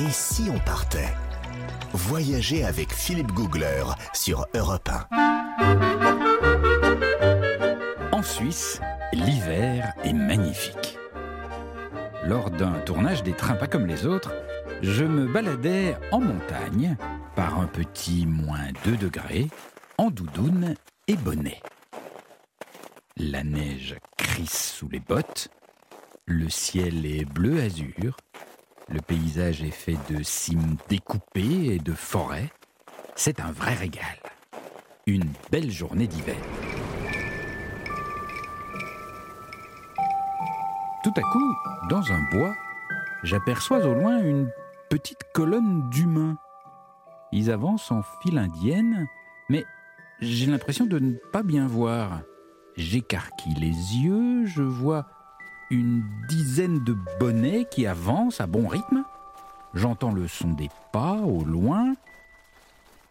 Et si on partait? Voyager avec Philippe Googler sur Europe 1. En Suisse, l'hiver est magnifique. Lors d'un tournage des trains pas comme les autres, je me baladais en montagne par un petit moins 2 degrés, en doudoune et bonnet. La neige crisse sous les bottes, le ciel est bleu azur, le paysage est fait de cimes découpées et de forêts. C'est un vrai régal. Une belle journée d'hiver. Tout à coup, dans un bois, j'aperçois au loin une petite colonne d'humains. Ils avancent en file indienne, mais j'ai l'impression de ne pas bien voir. J'écarquille les yeux, je vois une dizaine de bonnets qui avancent à bon rythme. J'entends le son des pas au loin.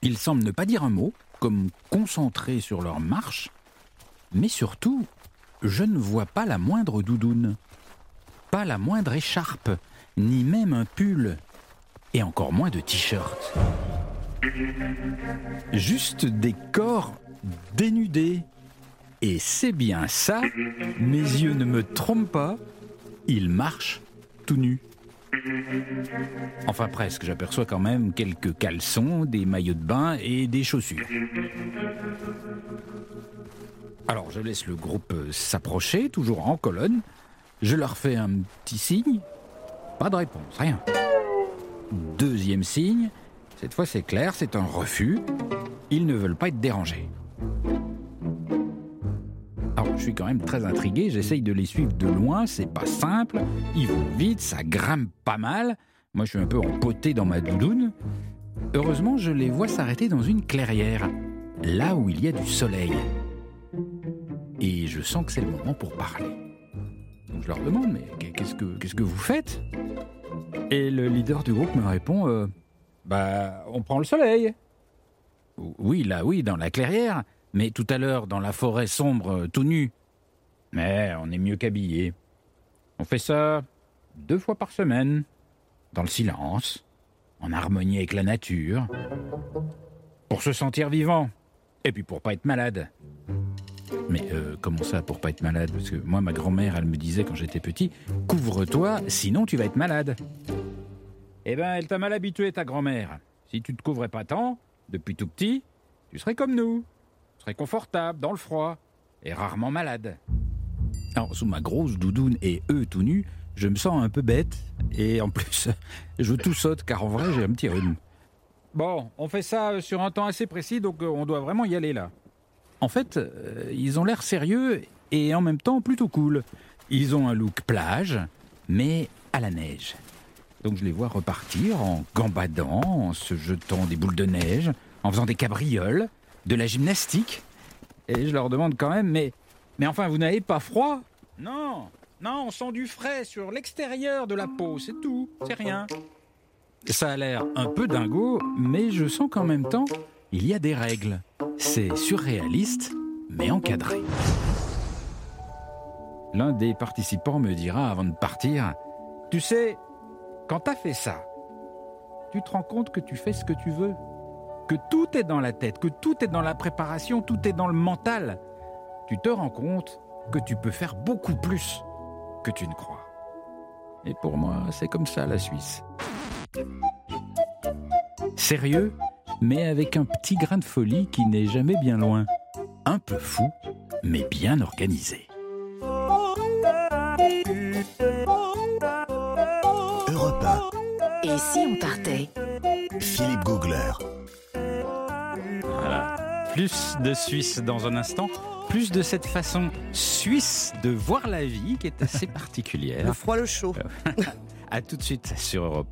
Ils semblent ne pas dire un mot, comme concentrés sur leur marche. Mais surtout, je ne vois pas la moindre doudoune, pas la moindre écharpe, ni même un pull, et encore moins de t-shirt. Juste des corps dénudés. Et c'est bien ça, mes yeux ne me trompent pas, ils marchent tout nus. Enfin presque, j'aperçois quand même quelques caleçons, des maillots de bain et des chaussures. Alors je laisse le groupe s'approcher, toujours en colonne. Je leur fais un petit signe. Pas de réponse, rien. Deuxième signe. Cette fois c'est clair, c'est un refus. Ils ne veulent pas être dérangés. Alors je suis quand même très intrigué, j'essaye de les suivre de loin, c'est pas simple. Ils vont vite, ça grimpe pas mal. Moi je suis un peu empoté dans ma doudoune. Heureusement, je les vois s'arrêter dans une clairière, là où il y a du soleil. Et je sens que c'est le moment pour parler. Donc je leur demande, mais qu'est-ce que, qu'est-ce que vous faites? Et le leader du groupe me répond, euh, bah on prend le soleil. Oui, là, oui, dans la clairière, mais tout à l'heure dans la forêt sombre, tout nu. Mais on est mieux qu'habillé. On fait ça deux fois par semaine, dans le silence, en harmonie avec la nature, pour se sentir vivant, et puis pour pas être malade. Mais euh, comment ça, pour pas être malade? Parce que moi, ma grand-mère, elle me disait quand j'étais petit, couvre-toi, sinon tu vas être malade. Eh ben, elle t'a mal habitué, ta grand-mère. Si tu te couvrais pas tant, depuis tout petit, tu serais comme nous. Serais confortable, dans le froid, et rarement malade. Alors, sous ma grosse doudoune et eux tout nus, je me sens un peu bête, et en plus, je tout saute, car en vrai, j'ai un petit rhume. Bon, on fait ça sur un temps assez précis, donc on doit vraiment y aller là. En fait, euh, ils ont l'air sérieux et en même temps plutôt cool. Ils ont un look plage, mais à la neige. Donc je les vois repartir en gambadant, en se jetant des boules de neige, en faisant des cabrioles, de la gymnastique. Et je leur demande quand même, mais, mais enfin, vous n'avez pas froid? Non, non, on sent du frais sur l'extérieur de la peau, c'est tout, c'est rien. Ça a l'air un peu dingo, mais je sens qu'en même temps, il y a des règles. C'est surréaliste, mais encadré. L'un des participants me dira avant de partir, Tu sais, quand t'as fait ça, tu te rends compte que tu fais ce que tu veux, que tout est dans la tête, que tout est dans la préparation, tout est dans le mental. Tu te rends compte que tu peux faire beaucoup plus que tu ne crois. Et pour moi, c'est comme ça la Suisse. Sérieux, mais avec un petit grain de folie qui n'est jamais bien loin. Un peu fou, mais bien organisé. Europe 1, Et si on partait? Philippe Googler. Plus de Suisse dans un instant, plus de cette façon suisse de voir la vie qui est assez particulière. Le froid, le chaud. À tout de suite sur Europe.